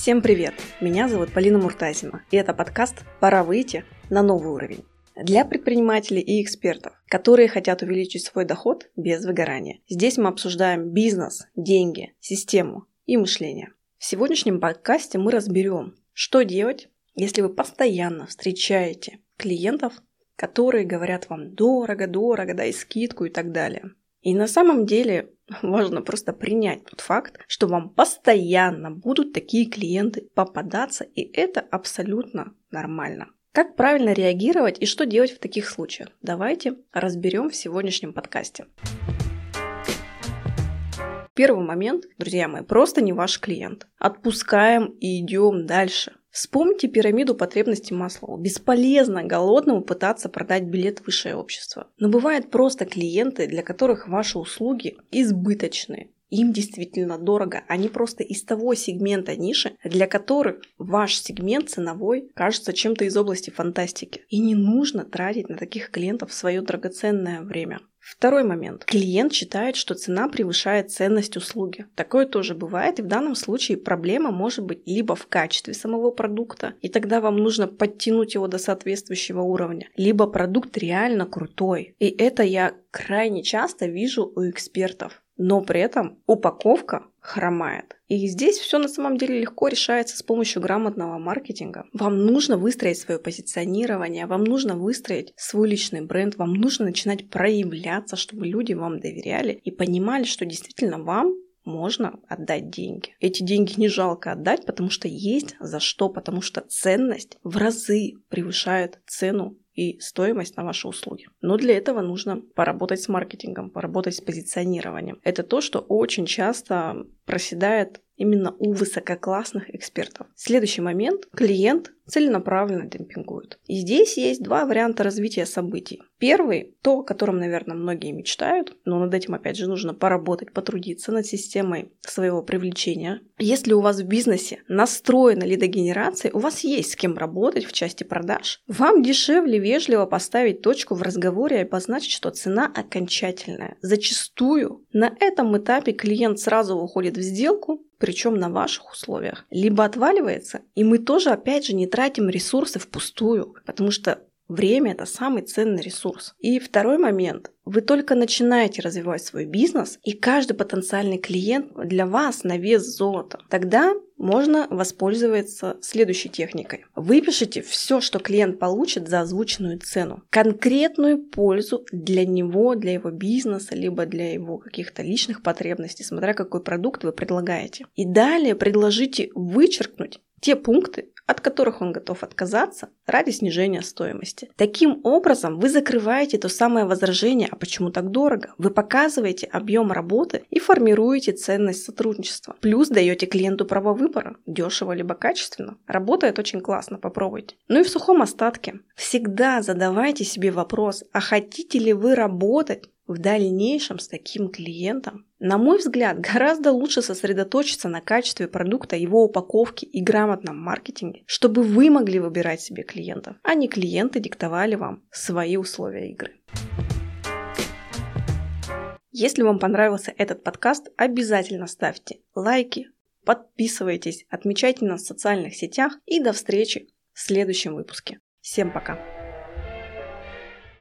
Всем привет! Меня зовут Полина Муртазина, и это подкаст «Пора выйти на новый уровень» для предпринимателей и экспертов, которые хотят увеличить свой доход без выгорания. Здесь мы обсуждаем бизнес, деньги, систему и мышление. В сегодняшнем подкасте мы разберем, что делать, если вы постоянно встречаете клиентов, которые говорят вам дорого, дорого, дай скидку и так далее. И на самом деле важно просто принять тот факт, что вам постоянно будут такие клиенты попадаться, и это абсолютно нормально. Как правильно реагировать и что делать в таких случаях? Давайте разберем в сегодняшнем подкасте. Первый момент, друзья мои, просто не ваш клиент. Отпускаем и идем дальше. Вспомните пирамиду потребностей Маслоу. Бесполезно голодному пытаться продать билет в высшее общество. Но бывают просто клиенты, для которых ваши услуги избыточны. Им действительно дорого. Они просто из того сегмента ниши, для которых ваш сегмент ценовой кажется чем-то из области фантастики. И не нужно тратить на таких клиентов свое драгоценное время. Второй момент. Клиент считает, что цена превышает ценность услуги. Такое тоже бывает, и в данном случае проблема может быть либо в качестве самого продукта, и тогда вам нужно подтянуть его до соответствующего уровня, либо продукт реально крутой. И это я крайне часто вижу у экспертов но при этом упаковка хромает. И здесь все на самом деле легко решается с помощью грамотного маркетинга. Вам нужно выстроить свое позиционирование, вам нужно выстроить свой личный бренд, вам нужно начинать проявляться, чтобы люди вам доверяли и понимали, что действительно вам можно отдать деньги. Эти деньги не жалко отдать, потому что есть за что, потому что ценность в разы превышает цену и стоимость на ваши услуги. Но для этого нужно поработать с маркетингом, поработать с позиционированием. Это то, что очень часто проседает именно у высококлассных экспертов. Следующий момент. Клиент целенаправленно демпингует. И здесь есть два варианта развития событий. Первый, то, о котором, наверное, многие мечтают, но над этим, опять же, нужно поработать, потрудиться над системой своего привлечения. Если у вас в бизнесе настроена лидогенерация, у вас есть с кем работать в части продаж, вам дешевле вежливо поставить точку в разговоре и обозначить, что цена окончательная. Зачастую на этом этапе клиент сразу уходит в сделку, причем на ваших условиях, либо отваливается, и мы тоже, опять же, не тратим ресурсы впустую, потому что Время – это самый ценный ресурс. И второй момент. Вы только начинаете развивать свой бизнес, и каждый потенциальный клиент для вас на вес золота. Тогда можно воспользоваться следующей техникой. Выпишите все, что клиент получит за озвученную цену. Конкретную пользу для него, для его бизнеса, либо для его каких-то личных потребностей, смотря какой продукт вы предлагаете. И далее предложите вычеркнуть те пункты, от которых он готов отказаться ради снижения стоимости. Таким образом, вы закрываете то самое возражение, а почему так дорого? Вы показываете объем работы и формируете ценность сотрудничества. Плюс даете клиенту право выбора, дешево либо качественно. Работает очень классно, попробуйте. Ну и в сухом остатке. Всегда задавайте себе вопрос, а хотите ли вы работать в дальнейшем с таким клиентом. На мой взгляд, гораздо лучше сосредоточиться на качестве продукта, его упаковке и грамотном маркетинге, чтобы вы могли выбирать себе клиентов, а не клиенты диктовали вам свои условия игры. Если вам понравился этот подкаст, обязательно ставьте лайки, подписывайтесь, отмечайте нас в социальных сетях и до встречи в следующем выпуске. Всем пока!